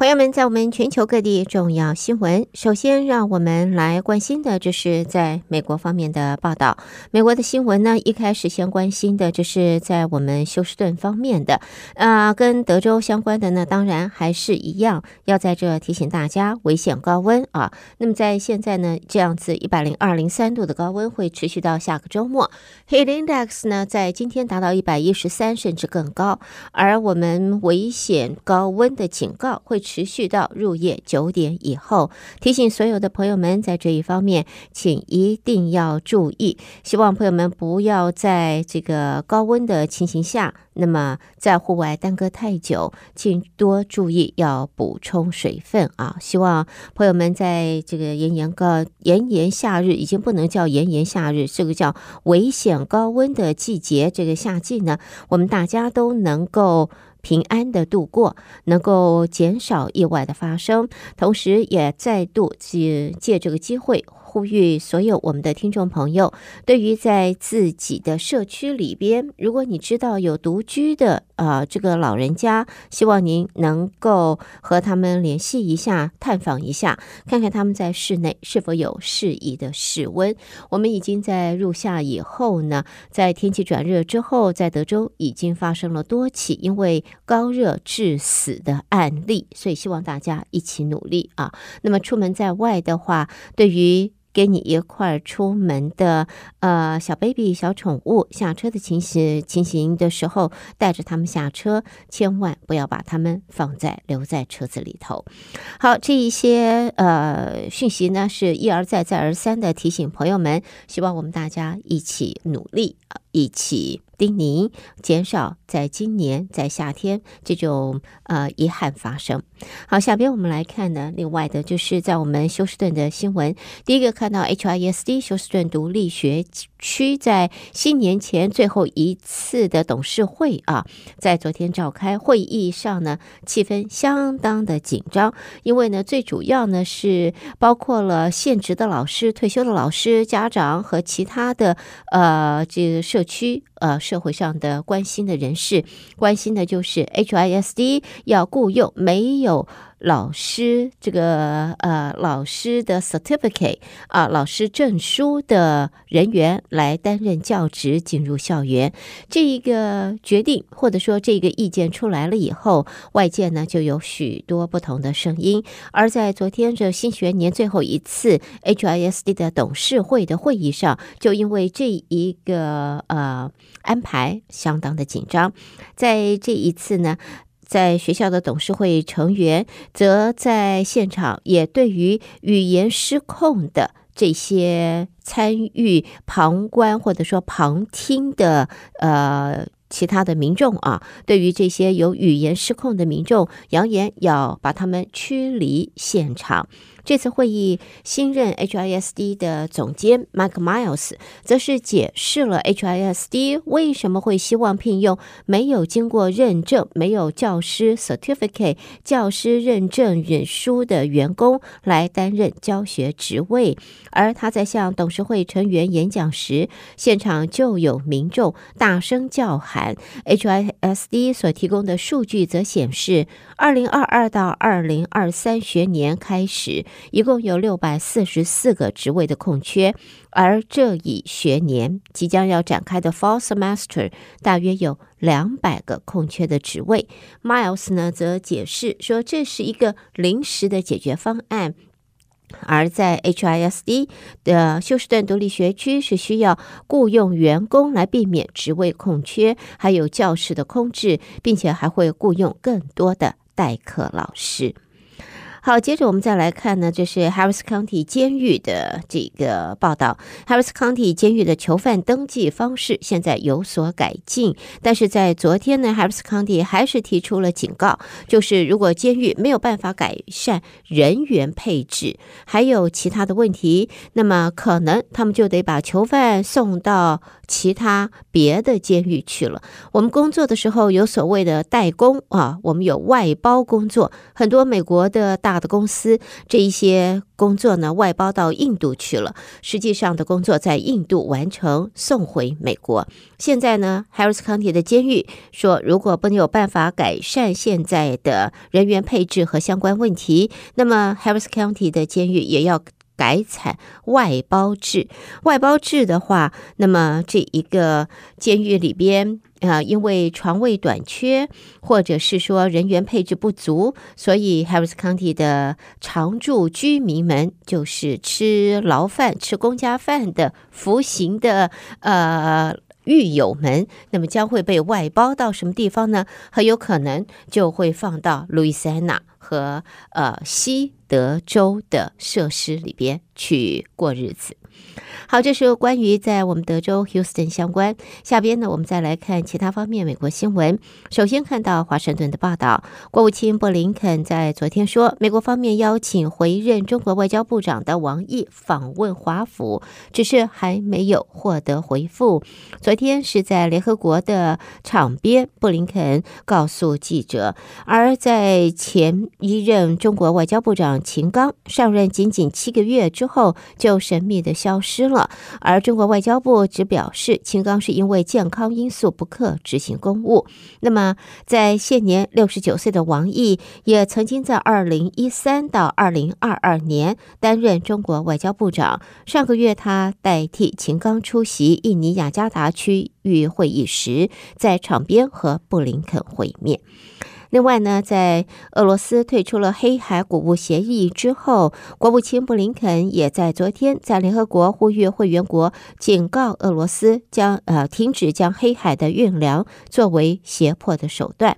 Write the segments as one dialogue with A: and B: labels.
A: 朋友们，在我们全球各地重要新闻，首先让我们来关心的，就是在美国方面的报道。美国的新闻呢，一开始先关心的就是在我们休斯顿方面的，啊，跟德州相关的呢，当然还是一样，要在这提醒大家危险高温啊。那么在现在呢，这样子一百零二零三度的高温会持续到下个周末，Heat Index 呢，在今天达到一百一十三甚至更高，而我们危险高温的警告会。持续到入夜九点以后，提醒所有的朋友们，在这一方面，请一定要注意。希望朋友们不要在这个高温的情形下，那么在户外耽搁太久，请多注意要补充水分啊！希望朋友们在这个炎炎高炎炎夏日，已经不能叫炎炎夏日，这个叫危险高温的季节，这个夏季呢，我们大家都能够。平安的度过，能够减少意外的发生，同时也再度借借这个机会。呼吁所有我们的听众朋友，对于在自己的社区里边，如果你知道有独居的呃这个老人家，希望您能够和他们联系一下，探访一下，看看他们在室内是否有适宜的室温。我们已经在入夏以后呢，在天气转热之后，在德州已经发生了多起因为高热致死的案例，所以希望大家一起努力啊。那么出门在外的话，对于给你一块出门的呃小 baby 小宠物下车的情形情形的时候，带着他们下车，千万不要把他们放在留在车子里头。好，这一些呃讯息呢，是一而再再而三的提醒朋友们，希望我们大家一起努力啊，一起。叮咛，减少在今年在夏天这种呃遗憾发生。好，下边我们来看呢，另外的就是在我们休斯顿的新闻。第一个看到 HISD 休斯顿独立学区在新年前最后一次的董事会啊，在昨天召开会议上呢，气氛相当的紧张，因为呢，最主要呢是包括了现职的老师、退休的老师、家长和其他的呃这个社区。呃，社会上的关心的人士，关心的就是 HISD 要雇佣没有。老师，这个呃，老师的 certificate 啊，老师证书的人员来担任教职进入校园，这一个决定或者说这个意见出来了以后，外界呢就有许多不同的声音。而在昨天这新学年最后一次 HISD 的董事会的会议上，就因为这一个呃安排相当的紧张，在这一次呢。在学校的董事会成员则在现场，也对于语言失控的这些参与旁观或者说旁听的呃其他的民众啊，对于这些有语言失控的民众，扬言要把他们驱离现场。这次会议，新任 HISD 的总监 Mike Miles 则是解释了 HISD 为什么会希望聘用没有经过认证、没有教师 certificate 教师认证认书的员工来担任教学职位。而他在向董事会成员演讲时，现场就有民众大声叫喊。HISD 所提供的数据则显示，二零二二到二零二三学年开始。一共有六百四十四个职位的空缺，而这一学年即将要展开的 Fall Semester 大约有两百个空缺的职位。Miles 呢则解释说，这是一个临时的解决方案，而在 HISD 的休斯顿独立学区是需要雇佣员工来避免职位空缺，还有教室的空置，并且还会雇佣更多的代课老师。好，接着我们再来看呢，这是 Harris County 监狱的这个报道。Harris County 监狱的囚犯登记方式现在有所改进，但是在昨天呢，Harris County 还是提出了警告，就是如果监狱没有办法改善人员配置，还有其他的问题，那么可能他们就得把囚犯送到其他别的监狱去了。我们工作的时候有所谓的代工啊，我们有外包工作，很多美国的大的公司这一些工作呢外包到印度去了，实际上的工作在印度完成，送回美国。现在呢，Harris County 的监狱说，如果不能有办法改善现在的人员配置和相关问题，那么 Harris County 的监狱也要。改采外包制，外包制的话，那么这一个监狱里边啊、因为床位短缺，或者是说人员配置不足，所以 Harris County 的常住居民们就是吃牢饭、吃公家饭的服刑的呃狱友们，那么将会被外包到什么地方呢？很有可能就会放到 Louisiana 和呃西。德州的设施里边去过日子。好，这是关于在我们德州 Houston 相关。下边呢，我们再来看其他方面美国新闻。首先看到华盛顿的报道，国务卿布林肯在昨天说，美国方面邀请回任中国外交部长的王毅访问华府，只是还没有获得回复。昨天是在联合国的场边，布林肯告诉记者，而在前一任中国外交部长秦刚上任仅仅七个月之后，就神秘的消失了。而中国外交部只表示，秦刚是因为健康因素不克执行公务。那么，在现年六十九岁的王毅，也曾经在二零一三到二零二二年担任中国外交部长。上个月，他代替秦刚出席印尼雅加达区域会议时，在场边和布林肯会面。另外呢，在俄罗斯退出了黑海谷物协议之后，国务卿布林肯也在昨天在联合国呼吁会员国警告俄罗斯将呃停止将黑海的运粮作为胁迫的手段。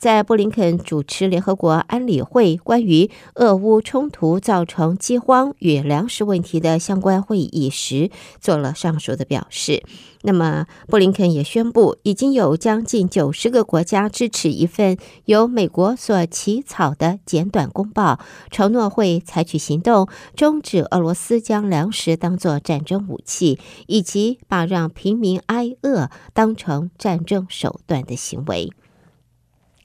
A: 在布林肯主持联合国安理会关于俄乌冲突造成饥荒与粮食问题的相关会议时，做了上述的表示。那么，布林肯也宣布，已经有将近九十个国家支持一份由美国所起草的简短公报，承诺会采取行动，终止俄罗斯将粮食当作战争武器，以及把让平民挨饿当成战争手段的行为。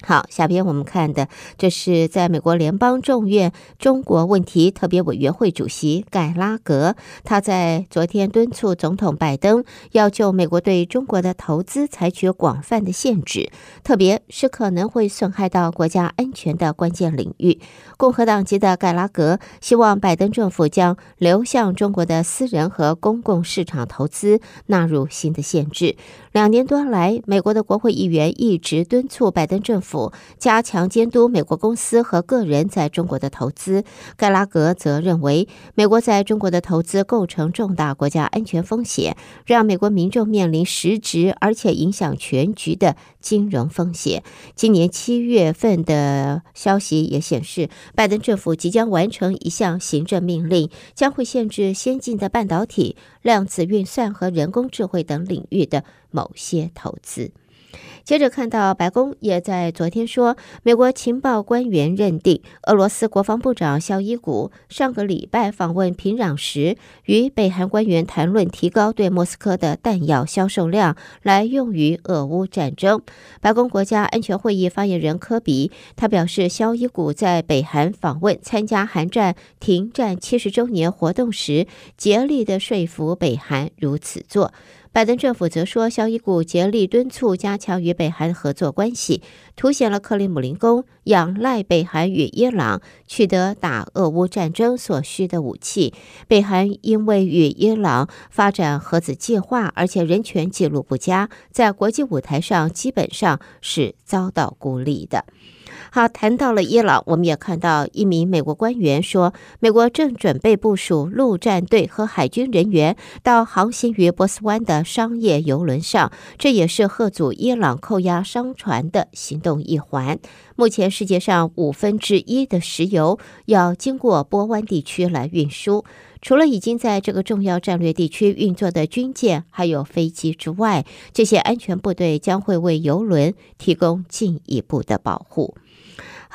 A: 好，下边我们看的这是在美国联邦众院中国问题特别委员会主席盖拉格，他在昨天敦促总统拜登要就美国对中国的投资采取广泛的限制，特别是可能会损害到国家安全的关键领域。共和党籍的盖拉格希望拜登政府将流向中国的私人和公共市场投资纳入新的限制。两年多来，美国的国会议员一直敦促拜登政府加强监督美国公司和个人在中国的投资。盖拉格则认为，美国在中国的投资构成重大国家安全风险，让美国民众面临实质而且影响全局的金融风险。今年七月份的消息也显示，拜登政府即将完成一项行政命令，将会限制先进的半导体、量子运算和人工智慧等领域的某些投资。接着看到，白宫也在昨天说，美国情报官员认定，俄罗斯国防部长肖伊古上个礼拜访问平壤时，与北韩官员谈论提高对莫斯科的弹药销售量，来用于俄乌战争。白宫国家安全会议发言人科比他表示，肖伊古在北韩访问参加韩战停战七十周年活动时，竭力的说服北韩如此做。拜登政府则说，肖伊古竭力敦促加强与北韩合作关系，凸显了克里姆林宫仰赖北韩与伊朗取得打俄乌战争所需的武器。北韩因为与伊朗发展核子计划，而且人权记录不佳，在国际舞台上基本上是遭到孤立的。好，谈到了伊朗，我们也看到一名美国官员说，美国正准备部署陆战队和海军人员到航行于波斯湾的商业游轮上，这也是贺阻伊朗扣押商船的行动一环。目前，世界上五分之一的石油要经过波湾地区来运输。除了已经在这个重要战略地区运作的军舰还有飞机之外，这些安全部队将会为游轮提供进一步的保护。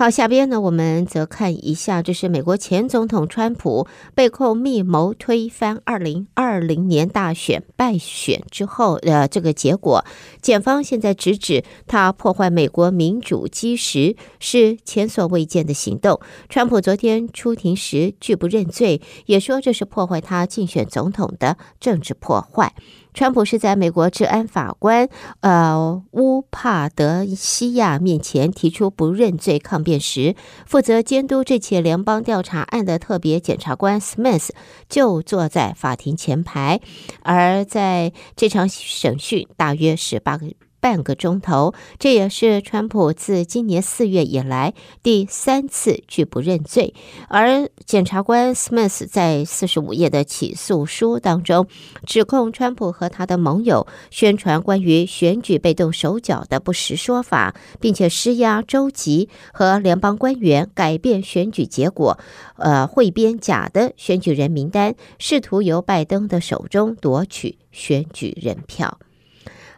A: 好，下边呢，我们则看一下，这是美国前总统川普被控密谋推翻二零二零年大选败选之后的这个结果。检方现在直指他破坏美国民主基石是前所未见的行动。川普昨天出庭时拒不认罪，也说这是破坏他竞选总统的政治破坏。川普是在美国治安法官呃乌帕德西亚面前提出不认罪抗辩时，负责监督这起联邦调查案的特别检察官 Smith 就坐在法庭前排，而在这场审讯大约十八个。半个钟头，这也是川普自今年四月以来第三次拒不认罪。而检察官 Smith 在四十五页的起诉书当中，指控川普和他的盟友宣传关于选举被动手脚的不实说法，并且施压州级和联邦官员改变选举结果，呃，汇编假的选举人名单，试图由拜登的手中夺取选举人票。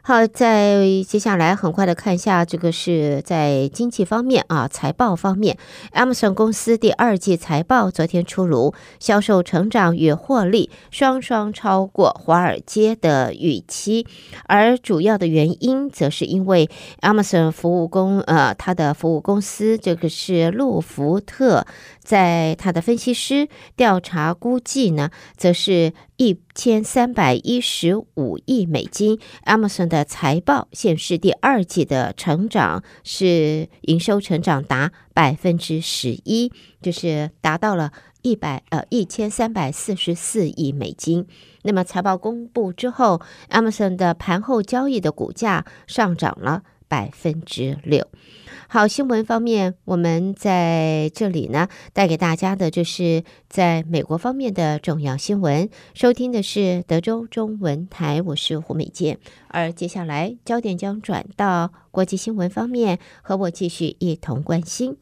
A: 好，在接下来很快的看一下，这个是在经济方面啊，财报方面，Amazon 公司第二季财报昨天出炉，销售成长与获利双双超过华尔街的预期，而主要的原因则是因为 Amazon 服务公呃，它的服务公司这个是路孚特。在他的分析师调查估计呢，则是一千三百一十五亿美金。Amazon 的财报显示，第二季的成长是营收成长达百分之十一，就是达到了一百呃一千三百四十四亿美金。那么财报公布之后，Amazon 的盘后交易的股价上涨了百分之六。好，新闻方面，我们在这里呢，带给大家的就是在美国方面的重要新闻。收听的是德州中文台，我是胡美健。而接下来焦点将转到国际新闻方面，和我继续一同关心。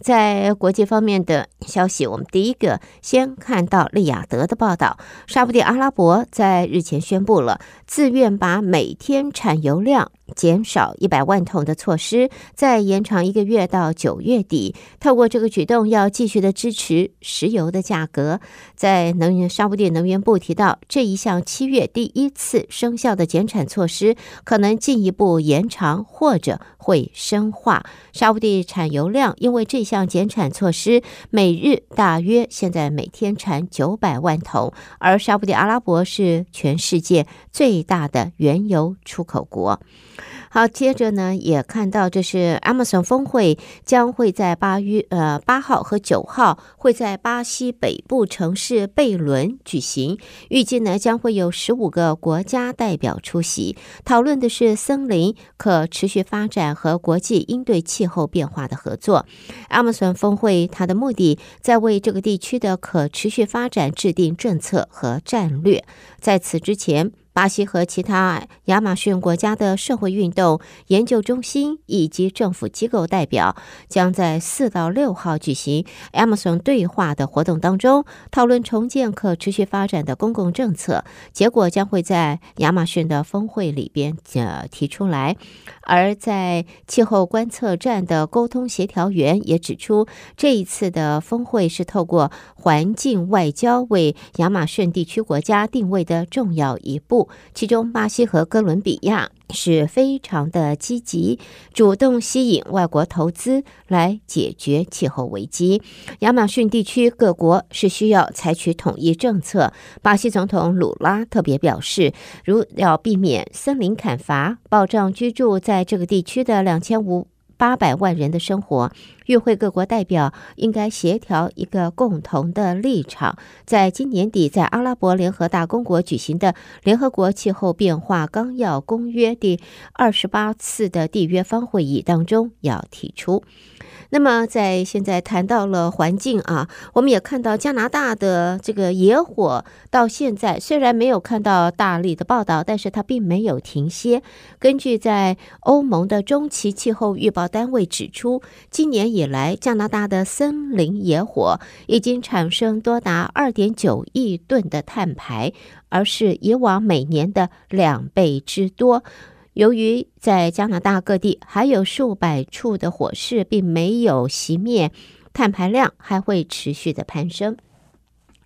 A: 在国际方面的消息，我们第一个先看到利雅得的报道。沙布地阿拉伯在日前宣布了自愿把每天产油量减少一百万桶的措施，再延长一个月到九月底。透过这个举动，要继续的支持石油的价格。在能源沙布地能源部提到，这一项七月第一次生效的减产措施，可能进一步延长或者会深化。沙布地产油量因为这项减产措施，每日大约现在每天产九百万桶，而沙布地阿拉伯是全世界最大的原油出口国。好，接着呢，也看到这是 Amazon 峰会将会在八月呃八号和九号会在巴西北部城市贝伦举行，预计呢将会有十五个国家代表出席，讨论的是森林可持续发展和国际应对气候变化的合作。Amazon 峰会它的目的在为这个地区的可持续发展制定政策和战略。在此之前，巴西和其他亚马逊国家的社会运动研究中心以及政府机构代表将在四到六号举行 Amazon 对话的活动当中，讨论重建可持续发展的公共政策。结果将会在亚马逊的峰会里边呃提出来。而在气候观测站的沟通协调员也指出，这一次的峰会是透过环境外交为亚马逊地区国家定位的重要一步。其中，巴西和哥伦比亚是非常的积极，主动吸引外国投资来解决气候危机。亚马逊地区各国是需要采取统一政策。巴西总统鲁拉特别表示，如要避免森林砍伐，保障居住在这个地区的两千五。八百万人的生活，与会各国代表应该协调一个共同的立场，在今年底在阿拉伯联合大公国举行的联合国气候变化纲要公约第二十八次的缔约方会议当中要提出。那么，在现在谈到了环境啊，我们也看到加拿大的这个野火，到现在虽然没有看到大力的报道，但是它并没有停歇。根据在欧盟的中期气候预报单位指出，今年以来，加拿大的森林野火已经产生多达二点九亿吨的碳排，而是以往每年的两倍之多。由于在加拿大各地还有数百处的火势并没有熄灭，碳排量还会持续的攀升。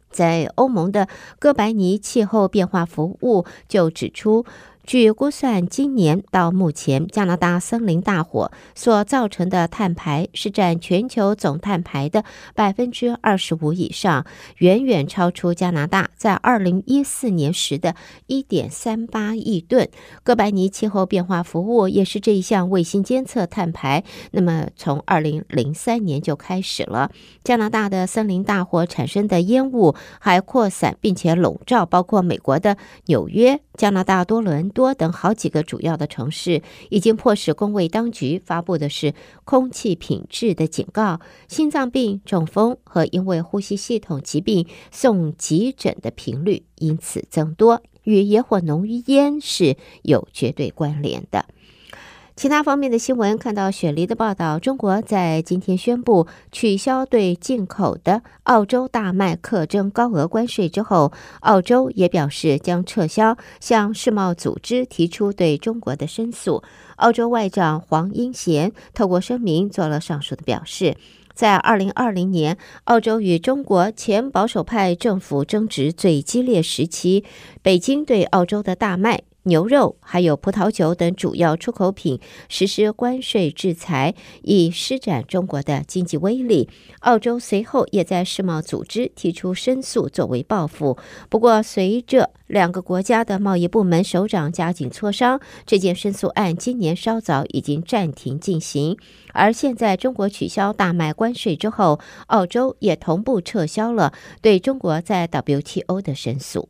A: 在欧盟的哥白尼气候变化服务就指出，据估算，今年到目前，加拿大森林大火所造成的碳排是占全球总碳排的百分之二十五以上，远远超出加拿大在二零一四年时的一点三八亿吨。哥白尼气候变化服务也是这一项卫星监测碳排，那么从二零零三年就开始了。加拿大的森林大火产生的烟雾还扩散，并且笼罩包括美国的纽约。加拿大多伦多等好几个主要的城市已经迫使工卫当局发布的是空气品质的警告，心脏病、中风和因为呼吸系统疾病送急诊的频率因此增多，与野火浓于烟是有绝对关联的。其他方面的新闻，看到雪梨的报道，中国在今天宣布取消对进口的澳洲大麦课征高额关税之后，澳洲也表示将撤销向世贸组织提出对中国的申诉。澳洲外长黄英贤透过声明做了上述的表示。在二零二零年，澳洲与中国前保守派政府争执最激烈时期，北京对澳洲的大麦。牛肉还有葡萄酒等主要出口品实施关税制裁，以施展中国的经济威力。澳洲随后也在世贸组织提出申诉作为报复。不过，随着两个国家的贸易部门首长加紧磋商，这件申诉案今年稍早已经暂停进行。而现在，中国取消大麦关税之后，澳洲也同步撤销了对中国在 WTO 的申诉。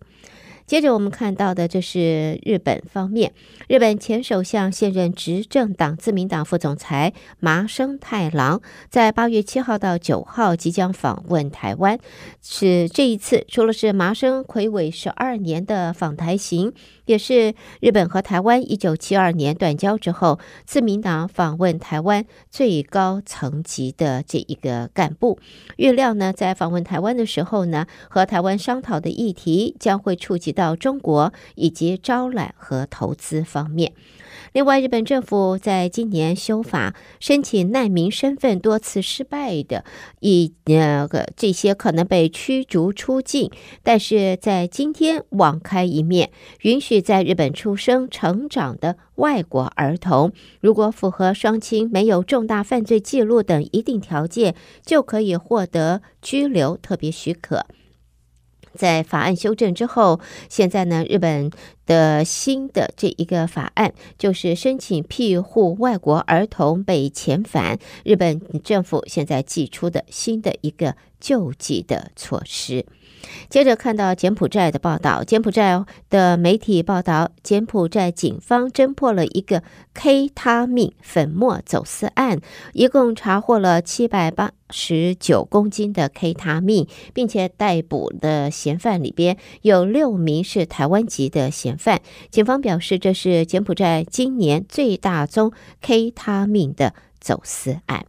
A: 接着我们看到的，就是日本方面。日本前首相、现任执政党自民党副总裁麻生太郎，在八月七号到九号即将访问台湾。是这一次，除了是麻生睽违十二年的访台行，也是日本和台湾一九七二年断交之后，自民党访问台湾最高层级的这一个干部。预料呢，在访问台湾的时候呢，和台湾商讨的议题将会触及到中国以及招揽和投资方面。另外，日本政府在今年修法，申请难民身份多次失败的，以那个这些可能被驱逐出境，但是在今天网开一面，允许在日本出生成长的外国儿童，如果符合双亲没有重大犯罪记录等一定条件，就可以获得居留特别许可。在法案修正之后，现在呢，日本的新的这一个法案就是申请庇护外国儿童被遣返，日本政府现在寄出的新的一个救济的措施。接着看到柬埔寨的报道，柬埔寨的媒体报道，柬埔寨警方侦破了一个 K 他命粉末走私案，一共查获了七百八十九公斤的 K 他命，并且逮捕的嫌犯里边有六名是台湾籍的嫌犯。警方表示，这是柬埔寨今年最大宗 K 他命的走私案。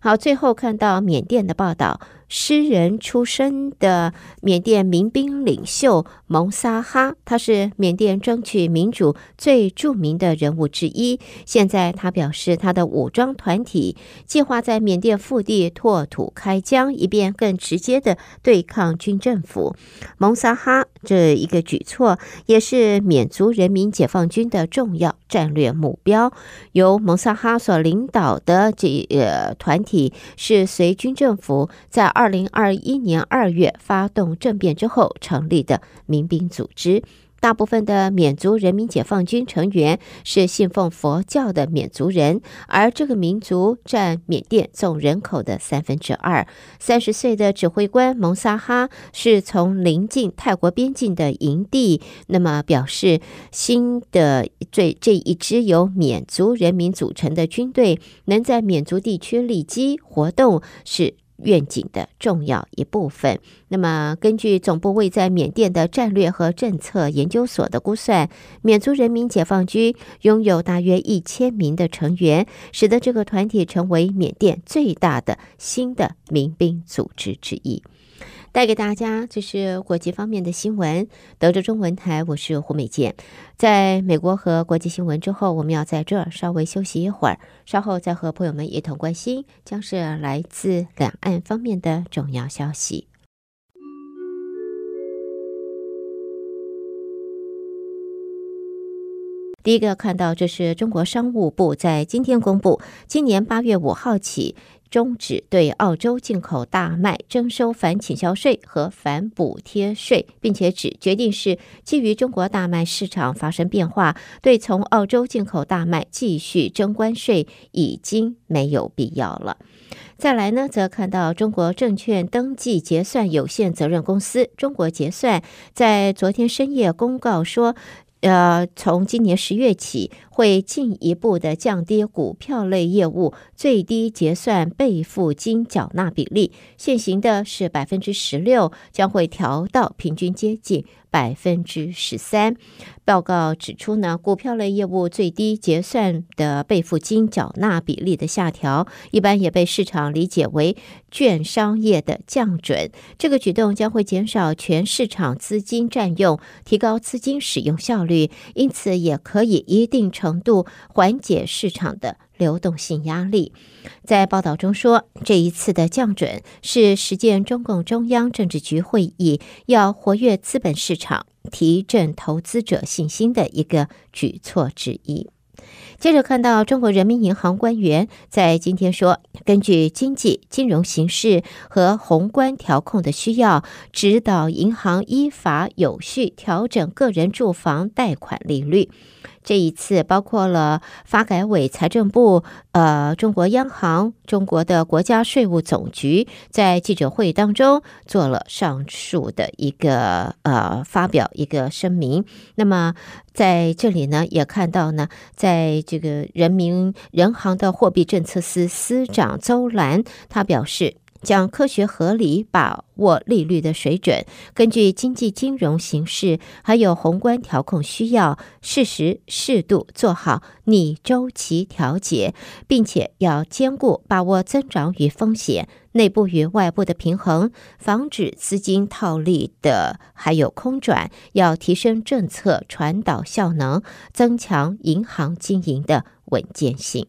A: 好，最后看到缅甸的报道。诗人出身的缅甸民兵领袖蒙萨哈，他是缅甸争取民主最著名的人物之一。现在他表示，他的武装团体计划在缅甸腹地拓土开疆，以便更直接的对抗军政府。蒙萨哈这一个举措，也是缅族人民解放军的重要战略目标。由蒙萨哈所领导的这呃团体，是随军政府在二零二一年二月发动政变之后成立的民兵组织，大部分的缅族人民解放军成员是信奉佛教的缅族人，而这个民族占缅甸总人口的三分之二。三十岁的指挥官蒙萨哈是从临近泰国边境的营地，那么表示新的这这一支由缅族人民组成的军队能在缅族地区立基活动是。愿景的重要一部分。那么，根据总部位在缅甸的战略和政策研究所的估算，缅族人民解放军拥有大约一千名的成员，使得这个团体成为缅甸最大的新的民兵组织之一。带给大家这是国际方面的新闻。德州中文台，我是胡美健。在美国和国际新闻之后，我们要在这儿稍微休息一会儿，稍后再和朋友们一同关心将是来自两岸方面的重要消息。第一个看到，这是中国商务部在今天公布，今年八月五号起。终止对澳洲进口大麦征收反倾销税和反补贴税，并且指决定是基于中国大麦市场发生变化，对从澳洲进口大麦继续征关税已经没有必要了。再来呢，则看到中国证券登记结算有限责任公司中国结算在昨天深夜公告说。呃，从今年十月起，会进一步的降低股票类业务最低结算备付金缴纳比例，现行的是百分之十六，将会调到平均接近百分之十三。报告指出呢，股票类业务最低结算的备付金缴纳比例的下调，一般也被市场理解为券商业的降准。这个举动将会减少全市场资金占用，提高资金使用效率，因此也可以一定程度缓解市场的流动性压力。在报道中说，这一次的降准是实践中共中央政治局会议要活跃资本市场。提振投资者信心的一个举措之一。接着看到中国人民银行官员在今天说，根据经济金融形势和宏观调控的需要，指导银行依法有序调整个人住房贷款利率。这一次包括了发改委、财政部、呃，中国央行、中国的国家税务总局在记者会当中做了上述的一个呃发表一个声明。那么在这里呢，也看到呢，在这个人民人行的货币政策司司长邹兰，他表示。将科学合理把握利率的水准，根据经济金融形势还有宏观调控需要，适时适度做好逆周期调节，并且要兼顾把握增长与风险、内部与外部的平衡，防止资金套利的还有空转，要提升政策传导效能，增强银行经营的稳健性。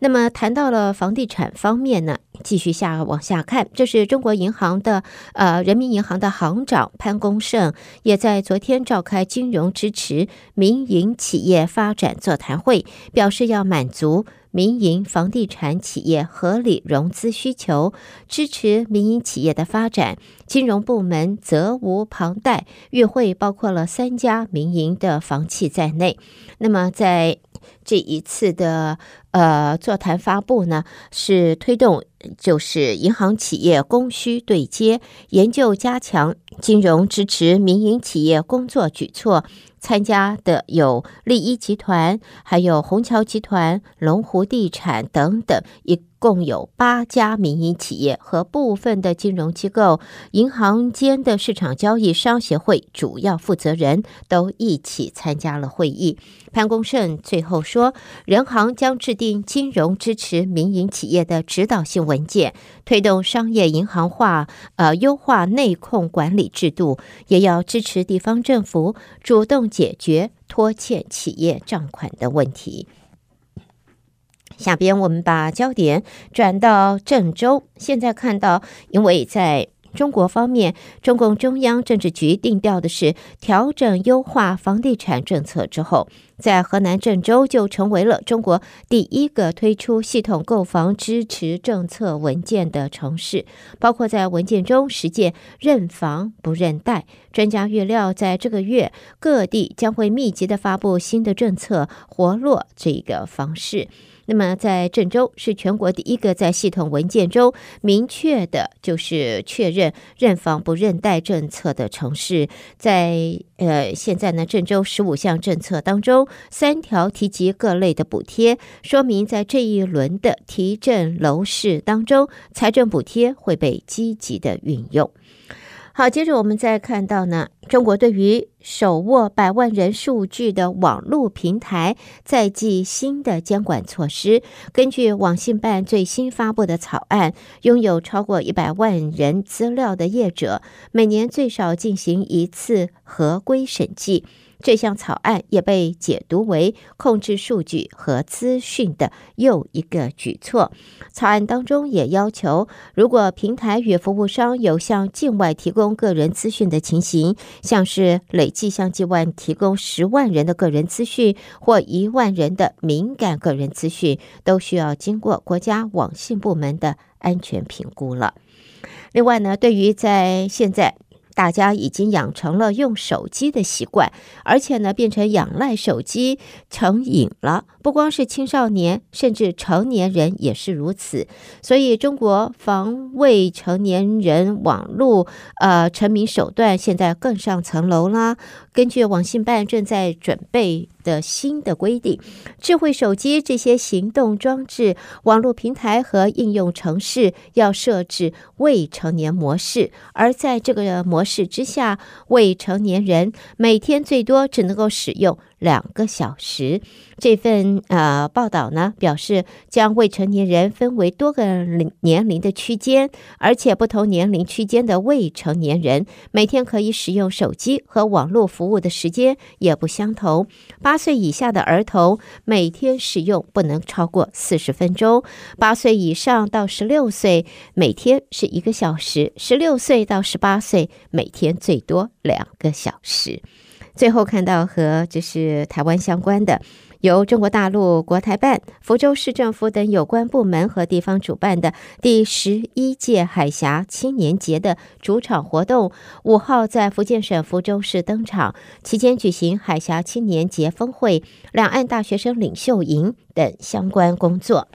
A: 那么谈到了房地产方面呢，继续下往下看，这是中国银行的呃人民银行的行长潘功胜也在昨天召开金融支持民营企业发展座谈会，表示要满足民营房地产企业合理融资需求，支持民营企业的发展。金融部门责无旁贷。与会包括了三家民营的房企在内。那么在这一次的呃座谈发布呢，是推动就是银行企业供需对接，研究加强金融支持民营企业工作举措。参加的有利一集团、还有虹桥集团、龙湖地产等等一。共有八家民营企业和部分的金融机构、银行间的市场交易商协会主要负责人都一起参加了会议。潘功胜最后说，人行将制定金融支持民营企业的指导性文件，推动商业银行化，呃，优化内控管理制度，也要支持地方政府主动解决拖欠企业账款的问题。下边我们把焦点转到郑州。现在看到，因为在中国方面，中共中央政治局定调的是调整优化房地产政策之后，在河南郑州就成为了中国第一个推出系统购房支持政策文件的城市。包括在文件中实践认房不认贷。专家预料，在这个月各地将会密集的发布新的政策，活络这个房市。那么在郑州是全国第一个在系统文件中明确的，就是确认认房不认贷政策的城市。在呃，现在呢，郑州十五项政策当中，三条提及各类的补贴，说明在这一轮的提振楼市当中，财政补贴会被积极的运用。好，接着我们再看到呢，中国对于手握百万人数据的网络平台再计新的监管措施。根据网信办最新发布的草案，拥有超过一百万人资料的业者，每年最少进行一次合规审计。这项草案也被解读为控制数据和资讯的又一个举措。草案当中也要求，如果平台与服务商有向境外提供个人资讯的情形，像是累计向境外提供十万人的个人资讯或一万人的敏感个人资讯，都需要经过国家网信部门的安全评估了。另外呢，对于在现在。大家已经养成了用手机的习惯，而且呢，变成仰赖手机成瘾了。不光是青少年，甚至成年人也是如此。所以，中国防未成年人网络呃沉迷手段现在更上层楼啦。根据网信办正在准备的新的规定，智慧手机这些行动装置、网络平台和应用程式要设置未成年模式，而在这个模式之下，未成年人每天最多只能够使用两个小时。这份呃报道呢表示，将未成年人分为多个年龄的区间，而且不同年龄区间的未成年人每天可以使用手机和网络服务的时间也不相同。八岁以下的儿童每天使用不能超过四十分钟，八岁以上到十六岁每天是一个小时，十六岁到十八岁每天最多两个小时。最后看到和就是台湾相关的，由中国大陆国台办、福州市政府等有关部门和地方主办的第十一届海峡青年节的主场活动，五号在福建省福州市登场，期间举行海峡青年节峰会、两岸大学生领袖营等相关工作。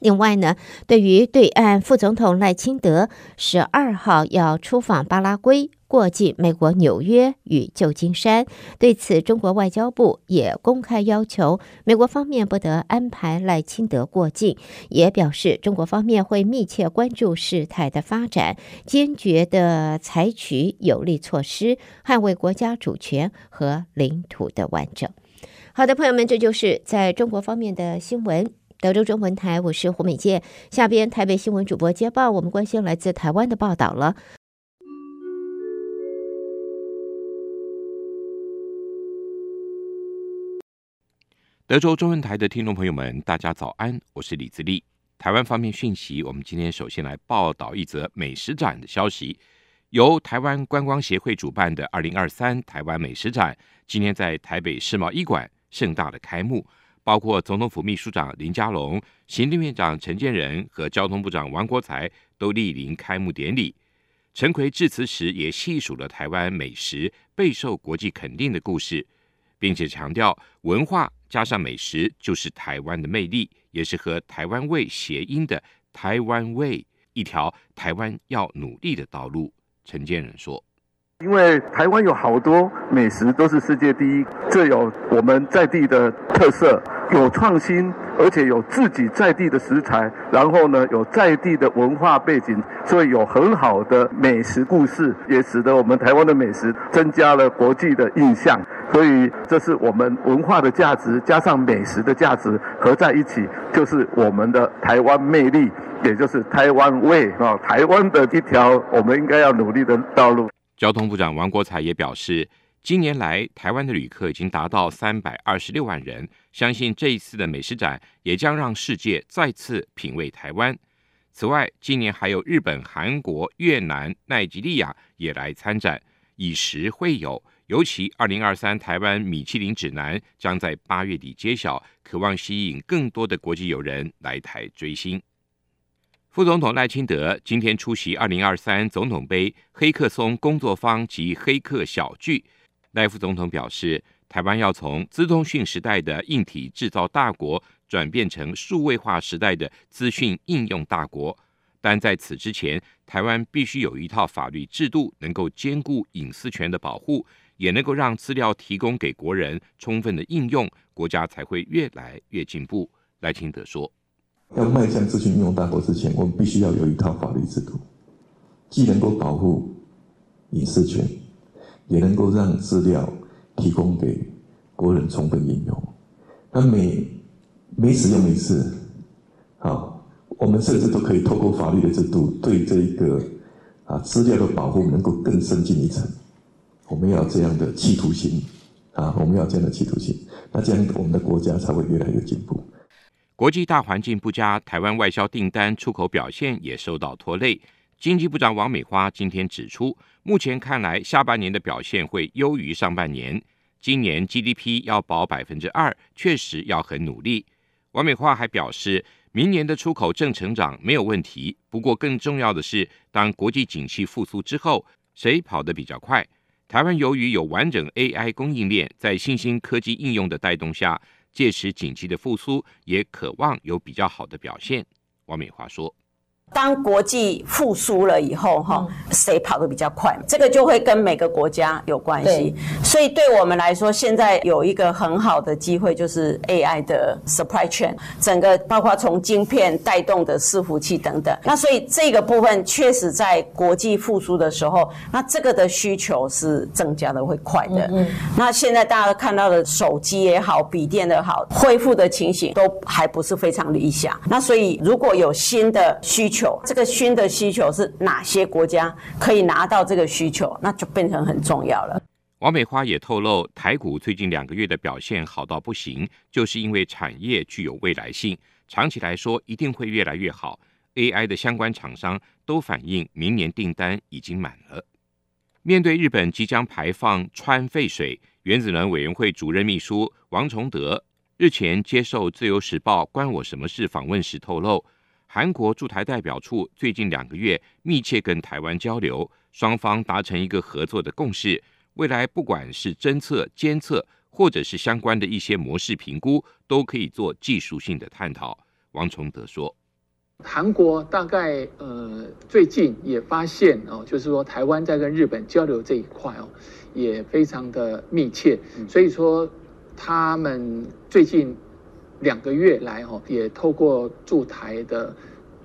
A: 另外呢，对于对岸副总统赖清德十二号要出访巴拉圭。过境美国纽约与旧金山，对此，中国外交部也公开要求美国方面不得安排赖清德过境，也表示中国方面会密切关注事态的发展，坚决的采取有力措施，捍卫国家主权和领土的完整。好的，朋友们，这就是在中国方面的新闻。德州中文台，我是胡美健，下边台北新闻主播接报，我们关心来自台湾的报道了。
B: 德州中文台的听众朋友们，大家早安，我是李自立。台湾方面讯息，我们今天首先来报道一则美食展的消息。由台湾观光协会主办的二零二三台湾美食展，今天在台北世贸一馆盛大的开幕，包括总统府秘书长林佳龙、行政院长陈建仁和交通部长王国材都莅临开幕典礼。陈奎致辞时也细数了台湾美食备受国际肯定的故事，并且强调文化。加上美食就是台湾的魅力，也是和台湾味谐音的台湾味，一条台湾要努力的道路。陈建仁说：“
C: 因为台湾有好多美食都是世界第一，这有我们在地的特色。”有创新，而且有自己在地的食材，然后呢，有在地的文化背景，所以有很好的美食故事，也使得我们台湾的美食增加了国际的印象。所以，这是我们文化的价值加上美食的价值合在一起，就是我们的台湾魅力，也就是台湾味啊，台湾的一条我们应该要努力的道路。
B: 交通部长王国材也表示。今年来，台湾的旅客已经达到三百二十六万人。相信这一次的美食展也将让世界再次品味台湾。此外，今年还有日本、韩国、越南、奈及利亚也来参展，以食会友。尤其二零二三台湾米其林指南将在八月底揭晓，渴望吸引更多的国际友人来台追星。副总统赖清德今天出席二零二三总统杯黑客松工作坊及黑客小聚。赖副总统表示，台湾要从资通讯时代的硬体制造大国转变成数位化时代的资讯应用大国。但在此之前，台湾必须有一套法律制度，能够兼顾隐私权的保护，也能够让资料提供给国人充分的应用，国家才会越来越进步。赖清德说：“
D: 要迈向资讯应用大国之前，我们必须要有一套法律制度，既能够保护隐私权，也能够让资料提供给国人充分应用。那每每使用一次，好。”我们甚至都可以透过法律的制度，对这一个啊资料的保护能够更深进一层。我们要这样的企图心啊，我们要这样的企图心，那这样我们的国家才会越来越进步。
B: 国际大环境不佳，台湾外销订单、出口表现也受到拖累。经济部长王美花今天指出，目前看来下半年的表现会优于上半年。今年 GDP 要保百分之二，确实要很努力。王美花还表示，明年的出口正成长没有问题，不过更重要的是，当国际景气复苏之后，谁跑得比较快？台湾由于有完整 AI 供应链，在新兴科技应用的带动下，届时景气的复苏也渴望有比较好的表现。王美华说。
E: 当国际复苏了以后，哈，谁跑得比较快？这个就会跟每个国家有关系。所以对我们来说，现在有一个很好的机会，就是 AI 的 supply chain，整个包括从晶片带动的伺服器等等。那所以这个部分确实在国际复苏的时候，那这个的需求是增加的会快的。嗯。那现在大家看到的手机也好，笔电也好，恢复的情形都还不是非常理想。那所以如果有新的需求，这个新的需求是哪些国家可以拿到这个需求，那就变成很重要了。
B: 王美花也透露，台股最近两个月的表现好到不行，就是因为产业具有未来性，长期来说一定会越来越好。AI 的相关厂商都反映，明年订单已经满了。面对日本即将排放川废水，原子能委员会主任秘书王崇德日前接受《自由时报》关我什么事访问时透露。韩国驻台代表处最近两个月密切跟台湾交流，双方达成一个合作的共识。未来不管是侦测、监测，或者是相关的一些模式评估，都可以做技术性的探讨。王崇德说：“
F: 韩国大概呃最近也发现哦，就是说台湾在跟日本交流这一块哦，也非常的密切。所以说他们最近。”两个月来哈，也透过驻台的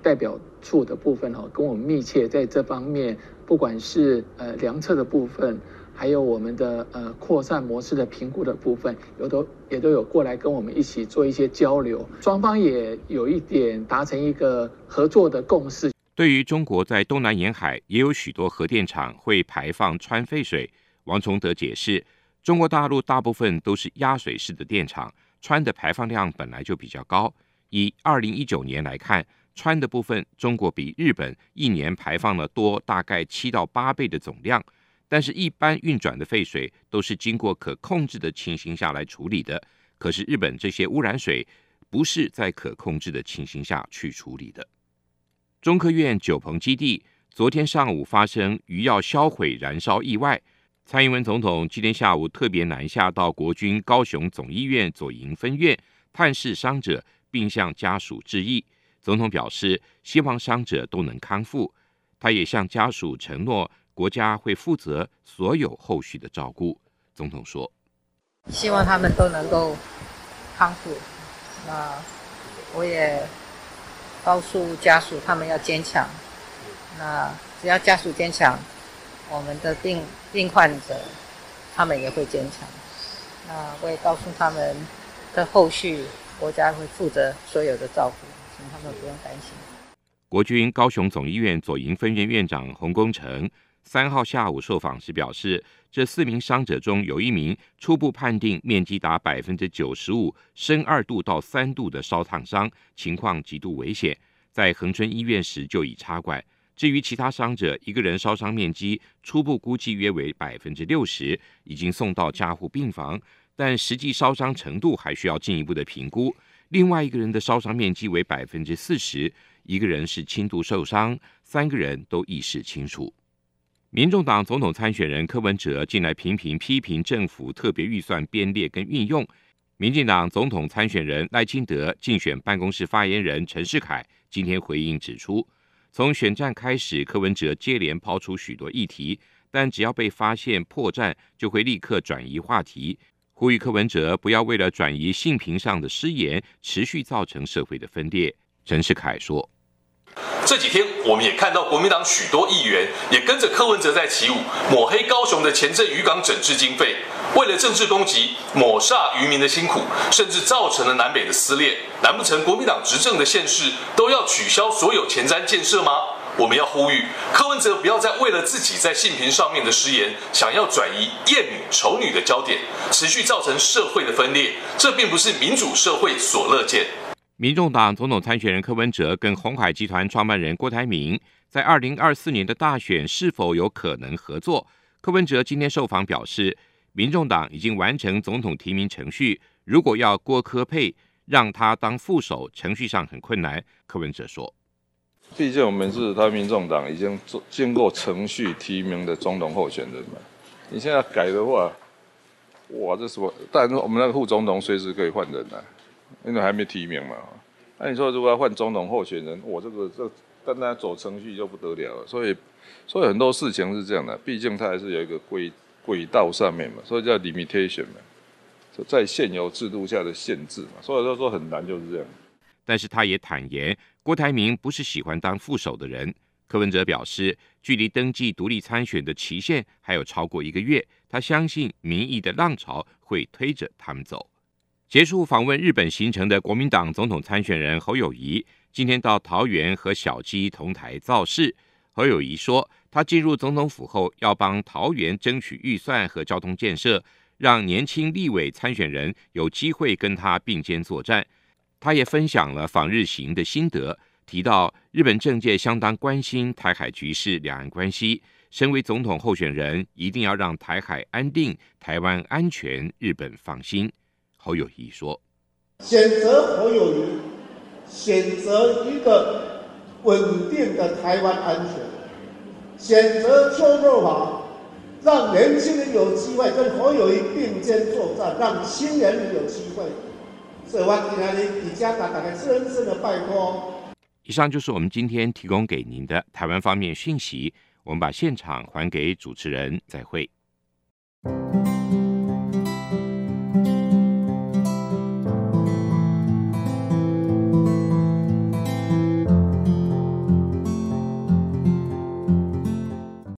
F: 代表处的部分哈，跟我们密切在这方面，不管是呃量测的部分，还有我们的呃扩散模式的评估的部分，有都也都有过来跟我们一起做一些交流，双方也有一点达成一个合作的共识。
B: 对于中国在东南沿海也有许多核电厂会排放氚废水，王崇德解释，中国大陆大部分都是压水式的电厂。氚的排放量本来就比较高，以二零一九年来看，氚的部分中国比日本一年排放了多大概七到八倍的总量。但是，一般运转的废水都是经过可控制的情形下来处理的，可是日本这些污染水不是在可控制的情形下去处理的。中科院九鹏基地昨天上午发生鱼药销毁燃烧意外。蔡英文总统今天下午特别南下到国军高雄总医院左营分院探视伤者，并向家属致意。总统表示，希望伤者都能康复。他也向家属承诺，国家会负责所有后续的照顾。总统说：“
G: 希望他们都能够康复。那我也告诉家属，他们要坚强。那只要家属坚强。”我们的病病患者，他们也会坚强。那我也告诉他们的后续，国家会负责所有的照顾，请他们不用担心。
B: 国军高雄总医院左营分院院长洪功成三号下午受访时表示，这四名伤者中有一名初步判定面积达百分之九十五，深二度到三度的烧烫伤，情况极度危险，在恒春医院时就已插管。至于其他伤者，一个人烧伤面积初步估计约为百分之六十，已经送到加护病房，但实际烧伤程度还需要进一步的评估。另外一个人的烧伤面积为百分之四十，一个人是轻度受伤，三个人都意识清楚。民众党总统参选人柯文哲近来频频批评政府特别预算编列跟运用，民进党总统参选人赖清德竞选办公室发言人陈世凯今天回应指出，从选战开始，柯文哲接连抛出许多议题，但只要被发现破绽，就会立刻转移话题，呼吁柯文哲不要为了转移性平上的失言，持续造成社会的分裂。陈世凯说。
H: 这几天，我们也看到国民党许多议员也跟着柯文哲在起舞，抹黑高雄的前镇渔港整治经费，为了政治攻击，抹煞渔民的辛苦，甚至造成了南北的撕裂。难不成国民党执政的县市都要取消所有前瞻建设吗？我们要呼吁柯文哲不要再为了自己在性平上面的失言，想要转移厌女丑女的焦点，持续造成社会的分裂，这并不是民主社会所乐见。
B: 民众党总统参选人柯文哲跟鸿海集团创办人郭台铭在二零二四年的大选是否有可能合作？柯文哲今天受访表示，民众党已经完成总统提名程序，如果要郭科配让他当副手，程序上很困难。柯文哲说：“
I: 毕竟我们是他民众党已经做经过程序提名的总统候选人嘛，你现在改的话，哇，这什么？但是我们那个副总统随时可以换人啊。”因为还没提名嘛，那你说如果要换总统候选人，我这个这单单走程序就不得了了。所以，所以很多事情是这样的，毕竟它还是有一个规轨道上面嘛，所以叫 limitation 嘛，就在现有制度下的限制嘛。所以说说很难就是这样。
B: 但是他也坦言，郭台铭不是喜欢当副手的人。柯文哲表示，距离登记独立参选的期限还有超过一个月，他相信民意的浪潮会推着他们走。结束访问日本行程的国民党总统参选人侯友谊，今天到桃园和小鸡同台造势。侯友谊说，他进入总统府后，要帮桃园争取预算和交通建设，让年轻立委参选人有机会跟他并肩作战。他也分享了访日行的心得，提到日本政界相当关心台海局势、两岸关系。身为总统候选人，一定要让台海安定、台湾安全，日本放心。侯友谊说：“
J: 选择侯友宜，选择一个稳定的台湾安全，选择邱若华，让年轻人有机会跟侯友谊并肩作战，让新人有机会。所以我今天呢，以家大大的深深的拜托。”
B: 以上就是我们今天提供给您的台湾方面讯息。我们把现场还给主持人，再会。